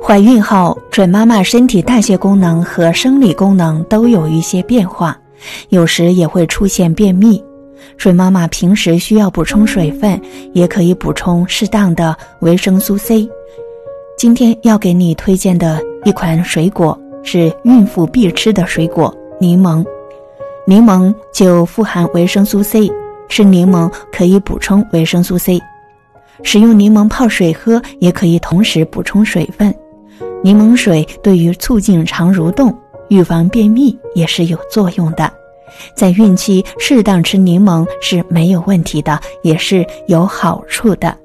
怀孕后，准妈妈身体代谢功能和生理功能都有一些变化，有时也会出现便秘。准妈妈平时需要补充水分，也可以补充适当的维生素 C。今天要给你推荐的一款水果是孕妇必吃的水果——柠檬。柠檬就富含维生素 C，吃柠檬可以补充维生素 C。使用柠檬泡水喝，也可以同时补充水分。柠檬水对于促进肠蠕动、预防便秘也是有作用的。在孕期适当吃柠檬是没有问题的，也是有好处的。